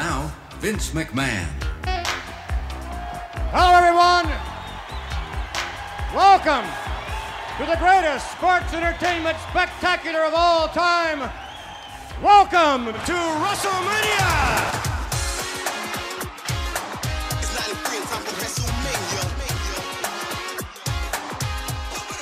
Now, Vince McMahon. Hello, everyone. Welcome to the greatest sports entertainment spectacular of all time. Welcome to WrestleMania.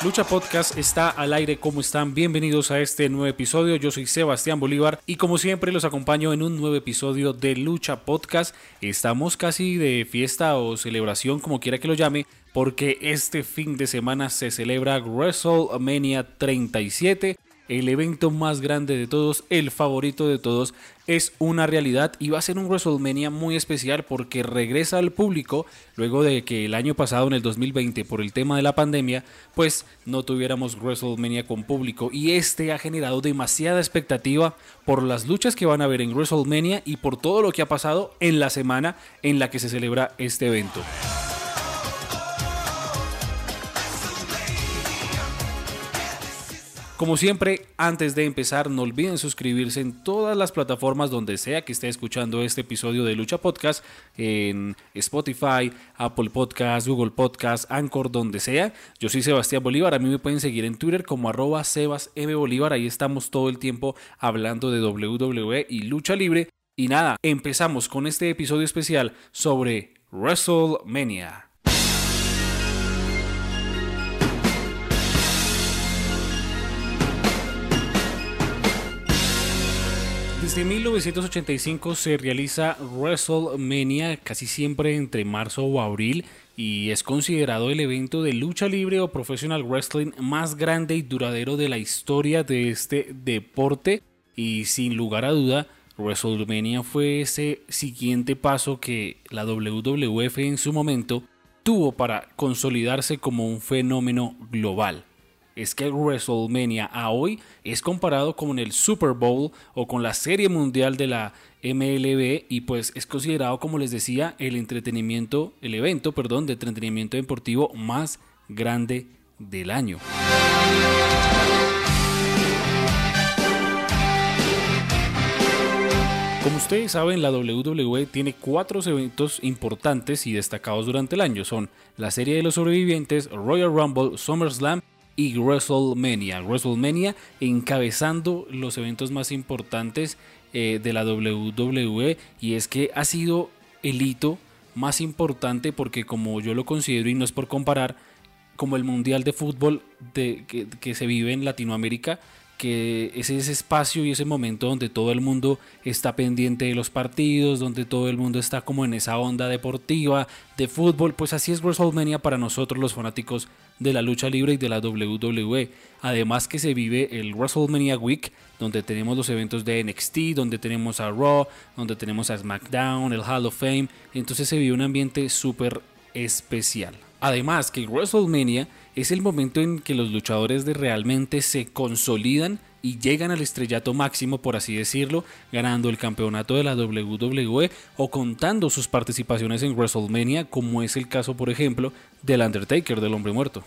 Lucha Podcast está al aire, ¿cómo están? Bienvenidos a este nuevo episodio. Yo soy Sebastián Bolívar y como siempre los acompaño en un nuevo episodio de Lucha Podcast. Estamos casi de fiesta o celebración, como quiera que lo llame, porque este fin de semana se celebra WrestleMania 37 el evento más grande de todos, el favorito de todos, es una realidad y va a ser un WrestleMania muy especial porque regresa al público luego de que el año pasado, en el 2020, por el tema de la pandemia, pues no tuviéramos WrestleMania con público y este ha generado demasiada expectativa por las luchas que van a ver en WrestleMania y por todo lo que ha pasado en la semana en la que se celebra este evento. Como siempre, antes de empezar, no olviden suscribirse en todas las plataformas donde sea que esté escuchando este episodio de Lucha Podcast, en Spotify, Apple Podcast, Google Podcast, Anchor, donde sea. Yo soy Sebastián Bolívar, a mí me pueden seguir en Twitter como arroba Bolívar, ahí estamos todo el tiempo hablando de WWE y lucha libre. Y nada, empezamos con este episodio especial sobre WrestleMania. Desde 1985 se realiza WrestleMania casi siempre entre marzo o abril y es considerado el evento de lucha libre o professional wrestling más grande y duradero de la historia de este deporte. Y sin lugar a duda WrestleMania fue ese siguiente paso que la WWF en su momento tuvo para consolidarse como un fenómeno global es que WrestleMania a hoy es comparado con el Super Bowl o con la Serie Mundial de la MLB y pues es considerado como les decía el entretenimiento, el evento, perdón, de entretenimiento deportivo más grande del año. Como ustedes saben, la WWE tiene cuatro eventos importantes y destacados durante el año. Son la Serie de los Sobrevivientes, Royal Rumble, SummerSlam y WrestleMania. WrestleMania encabezando los eventos más importantes eh, de la WWE y es que ha sido el hito más importante porque como yo lo considero y no es por comparar como el mundial de fútbol que se vive en Latinoamérica que es ese espacio y ese momento donde todo el mundo está pendiente de los partidos, donde todo el mundo está como en esa onda deportiva de fútbol, pues así es WrestleMania para nosotros los fanáticos de la lucha libre y de la WWE. Además que se vive el WrestleMania Week, donde tenemos los eventos de NXT, donde tenemos a Raw, donde tenemos a SmackDown, el Hall of Fame, entonces se vive un ambiente súper especial. Además que WrestleMania es el momento en que los luchadores de realmente se consolidan y llegan al estrellato máximo, por así decirlo, ganando el campeonato de la WWE o contando sus participaciones en WrestleMania, como es el caso, por ejemplo, del Undertaker, del hombre muerto.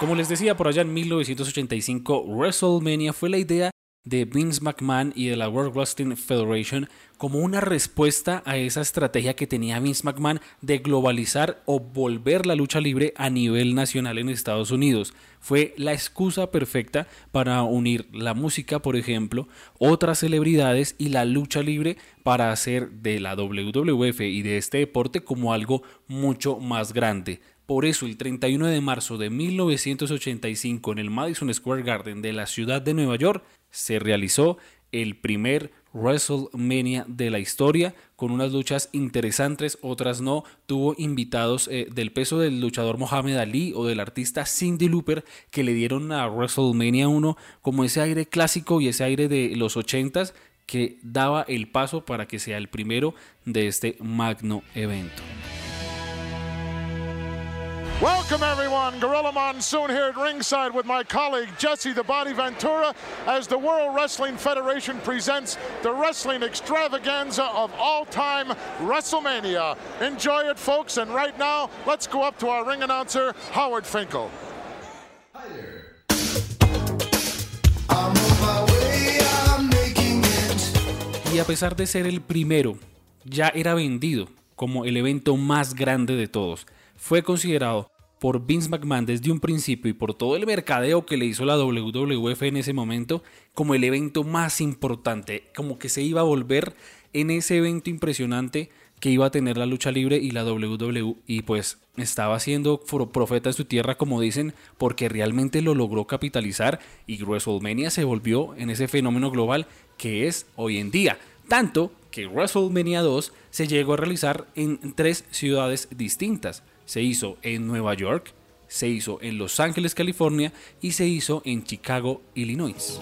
Como les decía por allá en 1985, WrestleMania fue la idea de Vince McMahon y de la World Wrestling Federation como una respuesta a esa estrategia que tenía Vince McMahon de globalizar o volver la lucha libre a nivel nacional en Estados Unidos. Fue la excusa perfecta para unir la música, por ejemplo, otras celebridades y la lucha libre para hacer de la WWF y de este deporte como algo mucho más grande. Por eso, el 31 de marzo de 1985 en el Madison Square Garden de la ciudad de Nueva York se realizó el primer WrestleMania de la historia, con unas luchas interesantes, otras no. Tuvo invitados eh, del peso del luchador Mohamed Ali o del artista Cindy Looper que le dieron a WrestleMania 1 como ese aire clásico y ese aire de los 80s que daba el paso para que sea el primero de este magno evento. Welcome, everyone. Gorilla Monsoon here at ringside with my colleague Jesse the Body Ventura as the World Wrestling Federation presents the wrestling extravaganza of all time WrestleMania. Enjoy it, folks. And right now, let's go up to our ring announcer, Howard Finkel. Y a pesar de ser el primero, ya era vendido como el evento más grande de todos. Fue considerado por Vince McMahon desde un principio y por todo el mercadeo que le hizo la WWF en ese momento como el evento más importante, como que se iba a volver en ese evento impresionante que iba a tener la lucha libre y la WWE y pues estaba siendo profeta en su tierra como dicen porque realmente lo logró capitalizar y WrestleMania se volvió en ese fenómeno global que es hoy en día. Tanto que WrestleMania 2 se llegó a realizar en tres ciudades distintas. Se hizo en Nueva York, se hizo en Los Ángeles, California y se hizo en Chicago, Illinois.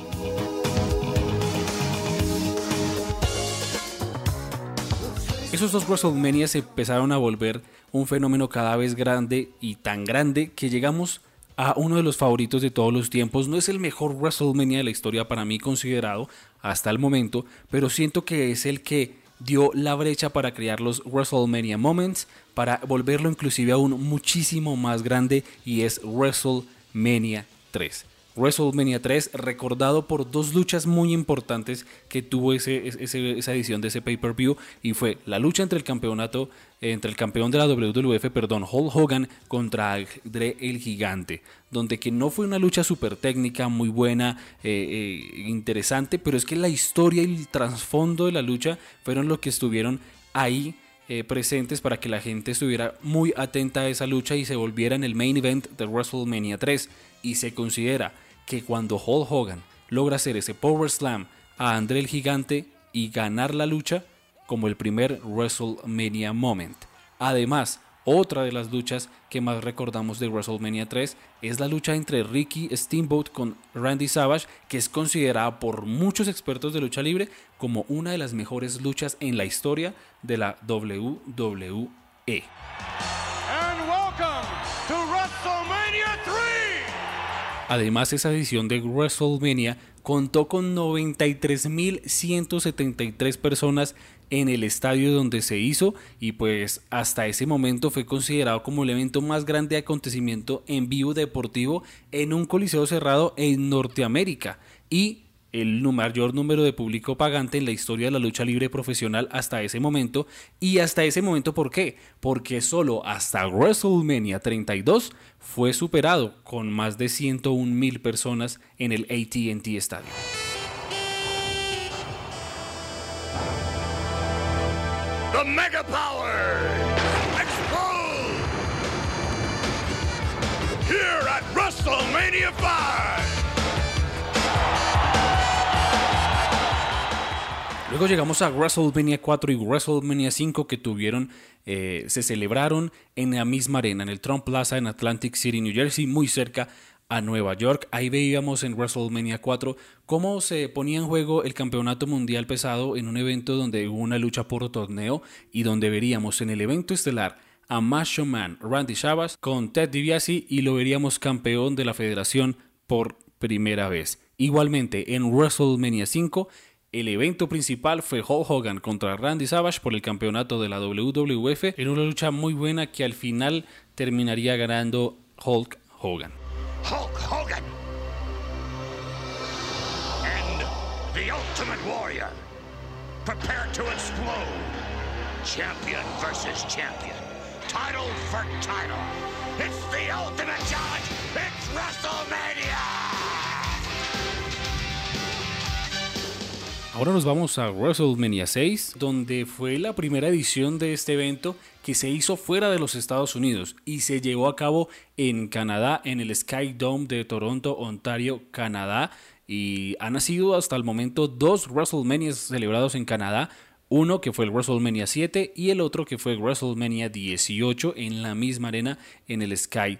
Esos dos WrestleMania se empezaron a volver un fenómeno cada vez grande y tan grande que llegamos a uno de los favoritos de todos los tiempos. No es el mejor WrestleMania de la historia para mí considerado hasta el momento, pero siento que es el que dio la brecha para crear los WrestleMania Moments, para volverlo inclusive aún muchísimo más grande y es WrestleMania 3. WrestleMania 3, recordado por dos luchas muy importantes que tuvo esa edición de ese pay-per-view, y fue la lucha entre el campeonato, entre el campeón de la WWF, perdón, Hulk Hogan contra Dre el Gigante, donde que no fue una lucha súper técnica, muy buena, eh, eh, interesante, pero es que la historia y el trasfondo de la lucha fueron lo que estuvieron ahí eh, presentes para que la gente estuviera muy atenta a esa lucha y se volviera en el main event de WrestleMania 3 y se considera que cuando Hulk Hogan logra hacer ese Power Slam a André el Gigante y ganar la lucha como el primer WrestleMania Moment. Además, otra de las luchas que más recordamos de WrestleMania 3 es la lucha entre Ricky Steamboat con Randy Savage, que es considerada por muchos expertos de lucha libre como una de las mejores luchas en la historia de la WWE. Además, esa edición de WrestleMania contó con 93.173 personas en el estadio donde se hizo y pues hasta ese momento fue considerado como el evento más grande de acontecimiento en vivo deportivo en un coliseo cerrado en Norteamérica. Y el mayor número de público pagante en la historia de la lucha libre profesional hasta ese momento. Y hasta ese momento, ¿por qué? Porque solo hasta WrestleMania 32 fue superado con más de 101 mil personas en el ATT Stadium. The Mega Power here at WrestleMania 5. Luego llegamos a WrestleMania 4 y WrestleMania 5 que tuvieron, eh, se celebraron en la misma arena, en el Trump Plaza en Atlantic City, New Jersey, muy cerca a Nueva York. Ahí veíamos en WrestleMania 4 cómo se ponía en juego el campeonato mundial pesado en un evento donde hubo una lucha por torneo y donde veríamos en el evento estelar a Macho Man Randy Savage con Ted DiBiase y lo veríamos campeón de la federación por primera vez. Igualmente en WrestleMania 5 el evento principal fue Hulk Hogan contra Randy Savage por el campeonato de la WWF en una lucha muy buena que al final terminaría ganando Hulk Hogan. Hulk Hogan and the Ultimate Warrior prepare to explode. Champion versus champion. Title for title. It's the ultimate challenge. It's WrestleMania. Ahora nos vamos a WrestleMania 6, donde fue la primera edición de este evento que se hizo fuera de los Estados Unidos y se llevó a cabo en Canadá, en el Sky Dome de Toronto, Ontario, Canadá. Y han sido hasta el momento dos WrestleMania celebrados en Canadá. Uno que fue el WrestleMania 7 y el otro que fue WrestleMania 18 en la misma arena en el Sky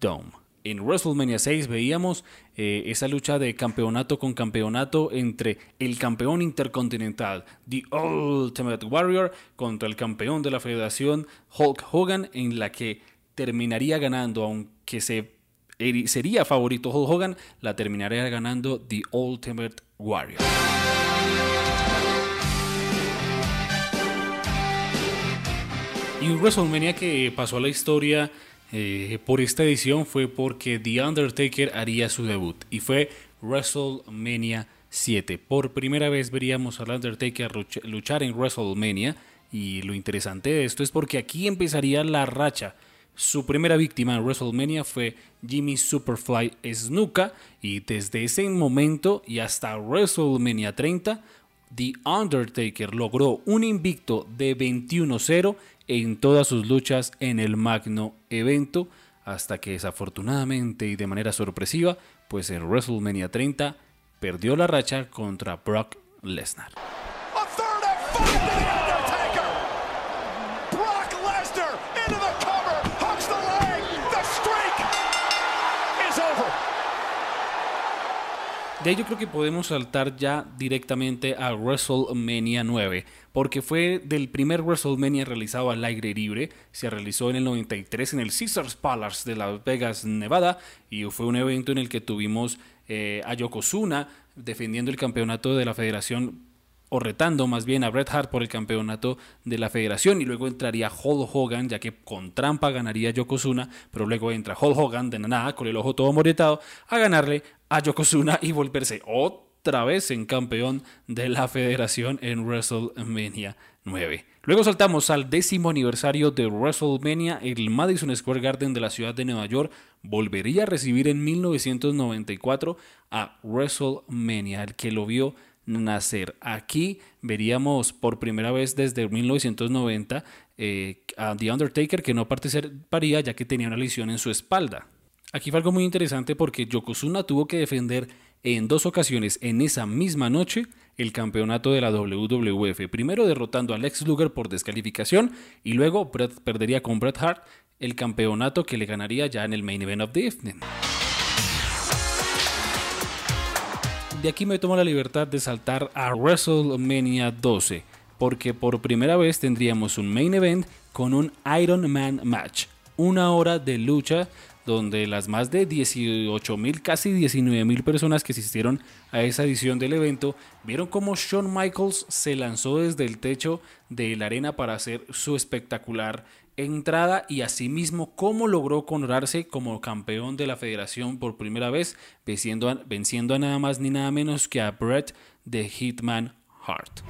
Dome en WrestleMania 6 veíamos eh, esa lucha de campeonato con campeonato entre el campeón intercontinental, The Ultimate Warrior, contra el campeón de la federación, Hulk Hogan, en la que terminaría ganando, aunque se, sería favorito Hulk Hogan, la terminaría ganando The Ultimate Warrior. Y un WrestleMania que pasó a la historia eh, por esta edición fue porque The Undertaker haría su debut y fue WrestleMania 7. Por primera vez veríamos al Undertaker luchar en WrestleMania y lo interesante de esto es porque aquí empezaría la racha. Su primera víctima en WrestleMania fue Jimmy Superfly Snuka y desde ese momento y hasta WrestleMania 30 The Undertaker logró un invicto de 21-0 en todas sus luchas en el magno evento, hasta que desafortunadamente y de manera sorpresiva, pues en WrestleMania 30 perdió la racha contra Brock Lesnar. De ello creo que podemos saltar ya directamente a WrestleMania 9, porque fue del primer WrestleMania realizado al aire libre, se realizó en el 93 en el Caesars Palace de Las Vegas, Nevada, y fue un evento en el que tuvimos eh, a Yokozuna defendiendo el campeonato de la Federación o retando más bien a Bret Hart por el campeonato de la federación y luego entraría Hulk Hogan ya que con trampa ganaría Yokozuna pero luego entra Hulk Hogan de nada con el ojo todo moretado a ganarle a Yokozuna y volverse otra vez en campeón de la federación en WrestleMania 9. Luego saltamos al décimo aniversario de WrestleMania, el Madison Square Garden de la ciudad de Nueva York volvería a recibir en 1994 a WrestleMania, el que lo vio nacer. Aquí veríamos por primera vez desde 1990 eh, a The Undertaker que no participaría ya que tenía una lesión en su espalda. Aquí fue algo muy interesante porque Yokozuna tuvo que defender en dos ocasiones en esa misma noche el campeonato de la WWF. Primero derrotando a Lex Luger por descalificación y luego perdería con Bret Hart el campeonato que le ganaría ya en el main event of the evening. De aquí me tomo la libertad de saltar a WrestleMania 12, porque por primera vez tendríamos un main event con un Iron Man match, una hora de lucha donde las más de 18 mil, casi 19 mil personas que asistieron a esa edición del evento vieron cómo Shawn Michaels se lanzó desde el techo de la arena para hacer su espectacular entrada y asimismo cómo logró coronarse como campeón de la federación por primera vez, venciendo a, nada más ni nada menos que a Bret de Hitman Hart.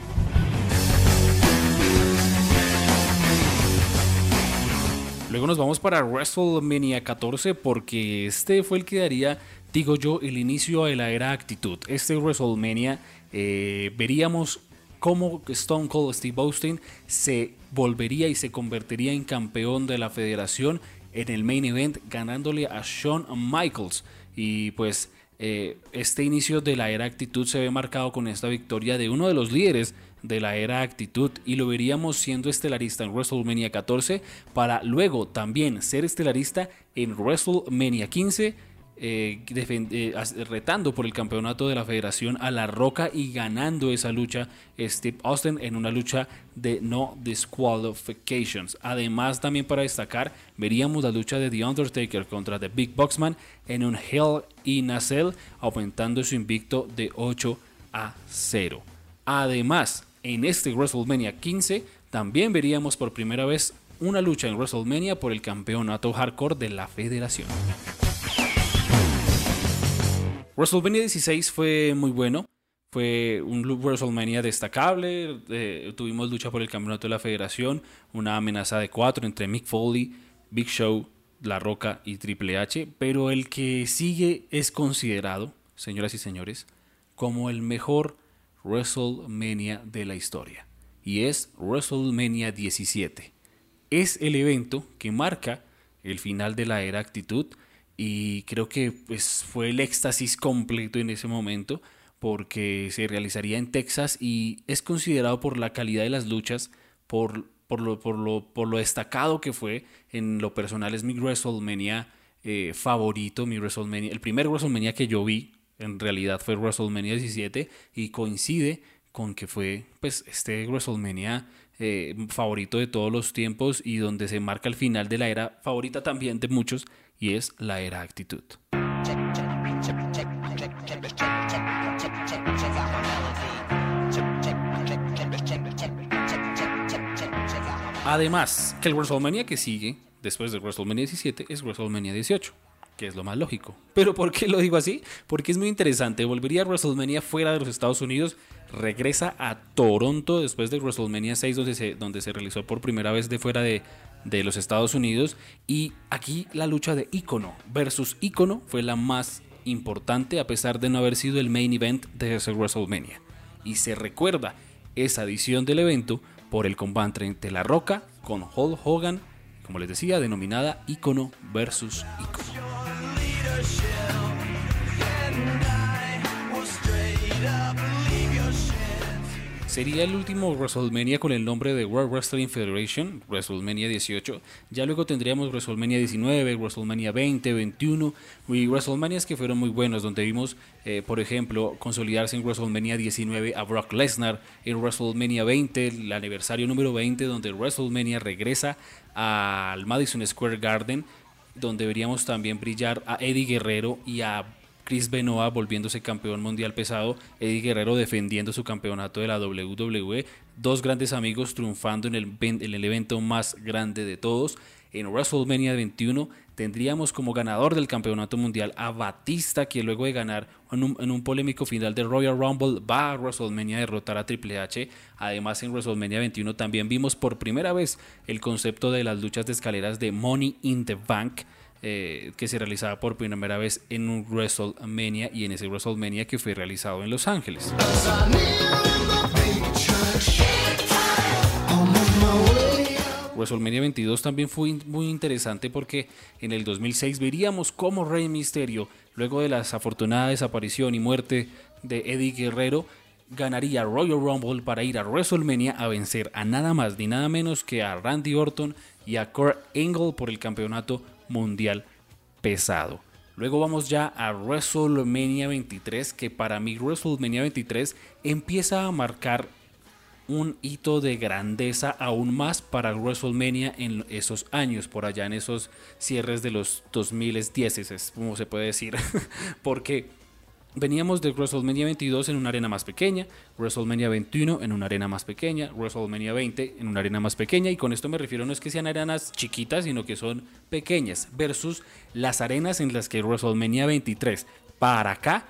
Luego nos vamos para WrestleMania 14 porque este fue el que daría, digo yo, el inicio de la era actitud. Este WrestleMania eh, veríamos cómo Stone Cold Steve Austin se volvería y se convertiría en campeón de la federación en el main event ganándole a Shawn Michaels. Y pues eh, este inicio de la era actitud se ve marcado con esta victoria de uno de los líderes de la era actitud y lo veríamos siendo estelarista en WrestleMania 14 para luego también ser estelarista en WrestleMania 15 eh, eh, retando por el campeonato de la federación a La Roca y ganando esa lucha Steve Austin en una lucha de no disqualifications. Además, también para destacar, veríamos la lucha de The Undertaker contra The Big Boxman en un Hell in a Cell, aumentando su invicto de 8 a 0. Además, en este WrestleMania 15 también veríamos por primera vez una lucha en WrestleMania por el campeonato hardcore de la federación. WrestleMania 16 fue muy bueno. Fue un WrestleMania destacable. Eh, tuvimos lucha por el campeonato de la federación. Una amenaza de cuatro entre Mick Foley, Big Show, La Roca y Triple H. Pero el que sigue es considerado, señoras y señores, como el mejor WrestleMania de la historia. Y es WrestleMania 17. Es el evento que marca el final de la era actitud y creo que pues, fue el éxtasis completo en ese momento porque se realizaría en Texas y es considerado por la calidad de las luchas, por, por, lo, por, lo, por lo destacado que fue, en lo personal es mi WrestleMania eh, favorito, mi WrestleMania, el primer WrestleMania que yo vi en realidad fue WrestleMania 17 y coincide con que fue pues este WrestleMania eh, favorito de todos los tiempos y donde se marca el final de la era favorita también de muchos y es la era actitud. Además, que el WrestleMania que sigue después de WrestleMania 17 es WrestleMania 18, que es lo más lógico. Pero ¿por qué lo digo así? Porque es muy interesante. Volvería a WrestleMania fuera de los Estados Unidos, regresa a Toronto después de WrestleMania 6, donde se, realizó por primera vez de fuera de, de los Estados Unidos. Y aquí la lucha de Icono versus Icono fue la más importante, a pesar de no haber sido el main event de ese WrestleMania. Y se recuerda esa edición del evento por el combate entre La Roca con Hulk Hogan, como les decía, denominada Icono versus Icono. Sería el último WrestleMania con el nombre de World Wrestling Federation, WrestleMania 18. Ya luego tendríamos WrestleMania 19, WrestleMania 20, 21 y WrestleManias que fueron muy buenos, donde vimos, eh, por ejemplo, consolidarse en WrestleMania 19 a Brock Lesnar, en WrestleMania 20, el aniversario número 20, donde WrestleMania regresa al Madison Square Garden, donde veríamos también brillar a Eddie Guerrero y a Chris Benoit volviéndose campeón mundial pesado, Eddie Guerrero defendiendo su campeonato de la WWE, dos grandes amigos triunfando en el, en el evento más grande de todos. En WrestleMania 21 tendríamos como ganador del campeonato mundial a Batista, que luego de ganar en un, polémico final de Royal Rumble va a WrestleMania a derrotar a Triple H. Además en WrestleMania 21 también vimos por primera vez el concepto de las luchas de escaleras de Money in the Bank eh, que se realizaba por primera vez en un WrestleMania y en ese WrestleMania que fue realizado en Los Ángeles. WrestleMania 22 también fue muy interesante porque en el 2006 veríamos cómo Rey Mysterio, luego de la desafortunada desaparición y muerte de Eddie Guerrero, ganaría Royal Rumble para ir a WrestleMania a vencer a nada más ni nada menos que a Randy Orton y a Kurt Angle por el campeonato mundial pesado. Luego vamos ya a WrestleMania 23, que para mí WrestleMania 23 empieza a marcar un hito de grandeza aún más para WrestleMania en esos años, por allá en esos cierres de los 2010, es como se puede decir, porque Veníamos de WrestleMania 22 en una arena más pequeña, WrestleMania 21 en una arena más pequeña, WrestleMania 20 en una arena más pequeña, y con esto me refiero no es que sean arenas chiquitas, sino que son pequeñas, versus las arenas en las que WrestleMania 23 para acá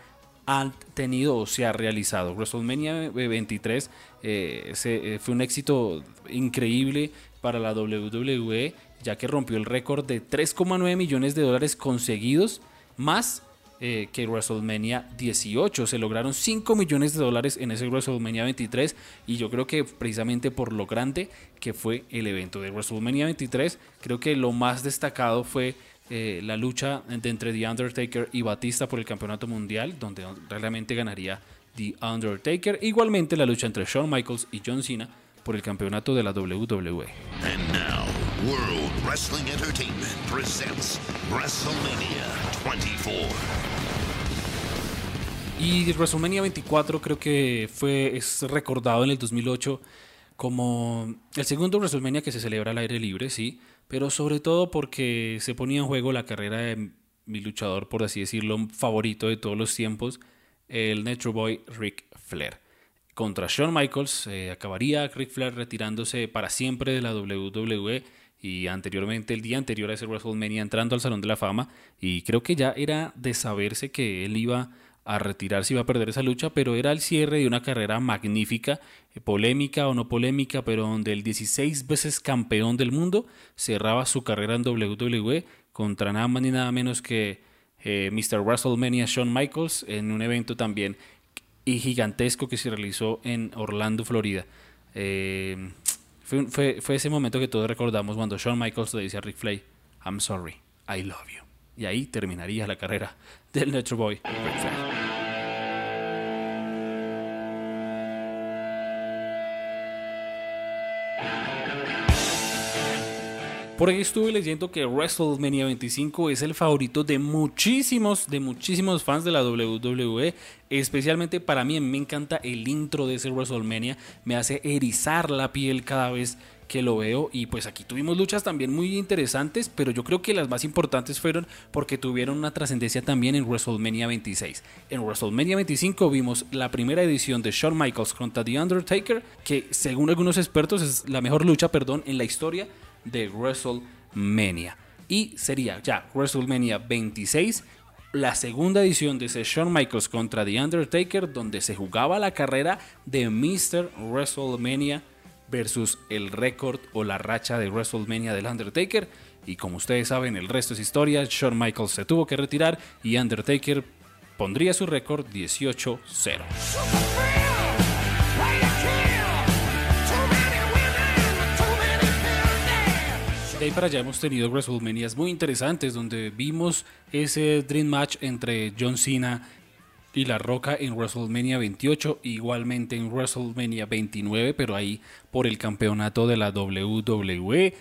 han tenido o se ha realizado. WrestleMania 23 eh, eh, fue un éxito increíble para la WWE, ya que rompió el récord de 3,9 millones de dólares conseguidos, más eh, que WrestleMania 18. Se lograron 5 millones de dólares en ese WrestleMania 23 y yo creo que precisamente por lo grande que fue el evento de WrestleMania 23, creo que lo más destacado fue eh, la lucha entre The Undertaker y Batista por el campeonato mundial, donde realmente ganaría The Undertaker. Igualmente la lucha entre Shawn Michaels y John Cena por el campeonato de la WWE. And now, World Wrestling Entertainment presents WrestleMania 24. Y WrestleMania 24 creo que fue es recordado en el 2008 como el segundo WrestleMania que se celebra al aire libre, sí, pero sobre todo porque se ponía en juego la carrera de mi luchador, por así decirlo, favorito de todos los tiempos, el Metro Boy Rick Flair. Contra Shawn Michaels eh, acabaría Rick Flair retirándose para siempre de la WWE y anteriormente, el día anterior a ese WrestleMania, entrando al Salón de la Fama. Y creo que ya era de saberse que él iba a retirarse, iba a perder esa lucha, pero era el cierre de una carrera magnífica, eh, polémica o no polémica, pero donde el 16 veces campeón del mundo cerraba su carrera en WWE contra nada más ni nada menos que eh, Mr. WrestleMania Shawn Michaels en un evento también y gigantesco que se realizó en Orlando, Florida. Eh, fue, fue, ese momento que todos recordamos cuando Shawn Michaels le dice a Rick Flair, I'm sorry, I love you. Y ahí terminaría la carrera del Metro Boy Por ahí estuve leyendo que WrestleMania 25 es el favorito de muchísimos, de muchísimos fans de la WWE. Especialmente para mí, me encanta el intro de ese WrestleMania. Me hace erizar la piel cada vez que lo veo y pues aquí tuvimos luchas también muy interesantes, pero yo creo que las más importantes fueron porque tuvieron una trascendencia también en WrestleMania 26. En WrestleMania 25 vimos la primera edición de Shawn Michaels contra The Undertaker, que según algunos expertos es la mejor lucha, perdón, en la historia de WrestleMania. y sería ya WrestleMania 26 la segunda edición de Shawn Michaels contra The Undertaker, donde se jugaba la carrera de Mr. WrestleMania versus el récord o la racha de WrestleMania del Undertaker. Y como ustedes saben, el resto es historia. Shawn Michaels se tuvo que retirar y Undertaker pondría su récord 18-0. De ahí para allá hemos tenido WrestleManias muy interesantes donde vimos ese Dream Match entre John Cena y La Roca en WrestleMania 28, igualmente en WrestleMania 29, pero ahí por el campeonato de la WWE.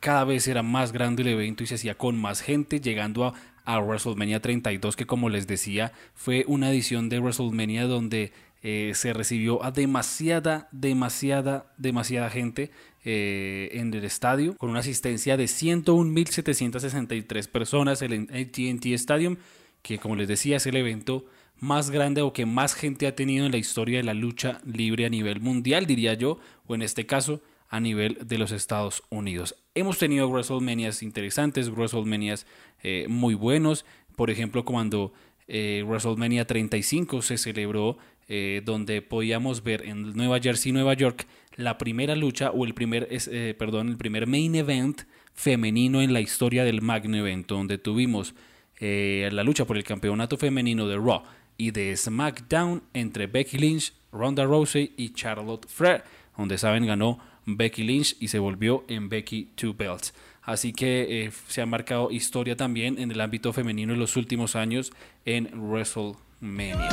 Cada vez era más grande el evento y se hacía con más gente, llegando a, a WrestleMania 32, que como les decía, fue una edición de WrestleMania donde eh, se recibió a demasiada, demasiada, demasiada gente eh, en el estadio, con una asistencia de 101.763 personas en el ATT Stadium, que como les decía es el evento más grande o que más gente ha tenido en la historia de la lucha libre a nivel mundial, diría yo, o en este caso a nivel de los Estados Unidos. Hemos tenido WrestleManias interesantes, WrestleManias eh, muy buenos, por ejemplo cuando WrestleMania 35 se celebró eh, donde podíamos ver en Nueva Jersey, Nueva York, la primera lucha o el primer, eh, perdón, el primer main event femenino en la historia del Magno Evento, donde tuvimos eh, la lucha por el campeonato femenino de Raw y de SmackDown entre Becky Lynch, Ronda Rousey y Charlotte Flair, donde saben ganó Becky Lynch y se volvió en Becky Two Belts. Así que se ha marcado historia también en el ámbito femenino en los últimos años en WrestleMania.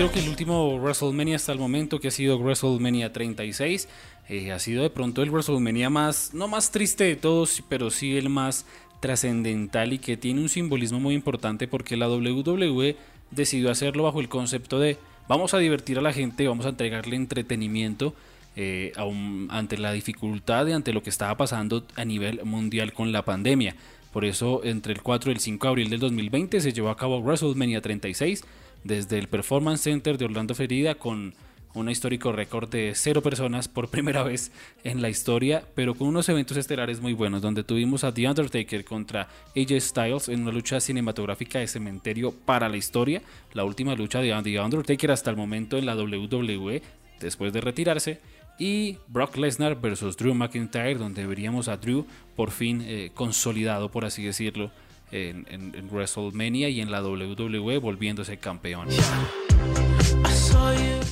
Creo que el último WrestleMania hasta el momento, que ha sido WrestleMania 36, eh, ha sido de pronto el WrestleMania más, no más triste de todos, pero sí el más trascendental y que tiene un simbolismo muy importante porque la WWE decidió hacerlo bajo el concepto de vamos a divertir a la gente, vamos a entregarle entretenimiento eh, ante la dificultad y ante lo que estaba pasando a nivel mundial con la pandemia. Por eso, entre el 4 y el 5 de abril del 2020 se llevó a cabo WrestleMania 36 desde el Performance Center de Orlando, Florida, con un histórico récord de cero personas por primera vez en la historia, pero con unos eventos estelares muy buenos, donde tuvimos a The Undertaker contra AJ Styles en una lucha cinematográfica de cementerio para la historia, la última lucha de The Undertaker hasta el momento en la WWE, después de retirarse, y Brock Lesnar versus Drew McIntyre, donde veríamos a Drew por fin eh, consolidado, por así decirlo, en, WrestleMania y en la WWE, volviéndose campeón.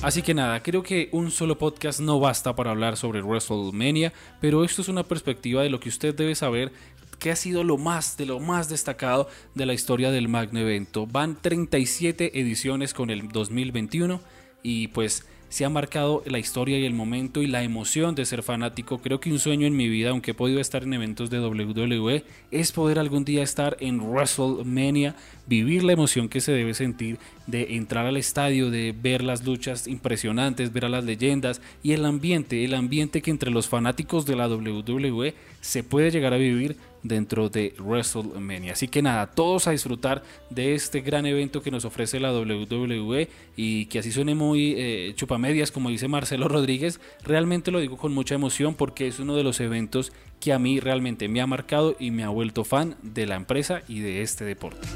Así que nada, creo que un solo podcast no basta para hablar sobre WrestleMania, pero esto es una perspectiva de lo que usted debe saber que ha sido lo más de lo más destacado de la historia del magno evento. Van 37 ediciones con el 2021 y pues se ha marcado la historia y el momento y la emoción de ser fanático. Creo que un sueño en mi vida, aunque he podido estar en eventos de WWE, es poder algún día estar en WrestleMania, vivir la emoción que se debe sentir de entrar al estadio, de ver las luchas impresionantes, ver a las leyendas y el ambiente, el ambiente que entre los fanáticos de la WWE se puede llegar a vivir dentro de WrestleMania. Así que nada, todos a disfrutar de este gran evento que nos ofrece la WWE y que así suene muy eh, chupamedias como dice Marcelo Rodríguez, realmente lo digo con mucha emoción porque es uno de los eventos que a mí realmente me ha marcado y me ha vuelto fan de la empresa y de este deporte.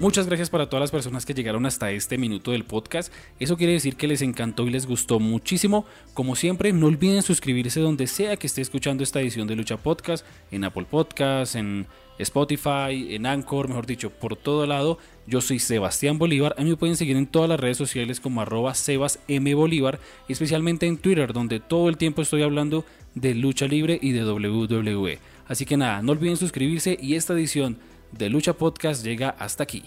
Muchas gracias para todas las personas que llegaron hasta este minuto del podcast. Eso quiere decir que les encantó y les gustó muchísimo. Como siempre, no olviden suscribirse donde sea que esté escuchando esta edición de Lucha Podcast, en Apple Podcast, en Spotify, en Anchor, mejor dicho, por todo lado. Yo soy Sebastián Bolívar. A mí me pueden seguir en todas las redes sociales como arroba Sebas M. Bolívar, especialmente en Twitter, donde todo el tiempo estoy hablando de lucha libre y de WWE. Así que nada, no olviden suscribirse y esta edición de Lucha Podcast llega hasta aquí.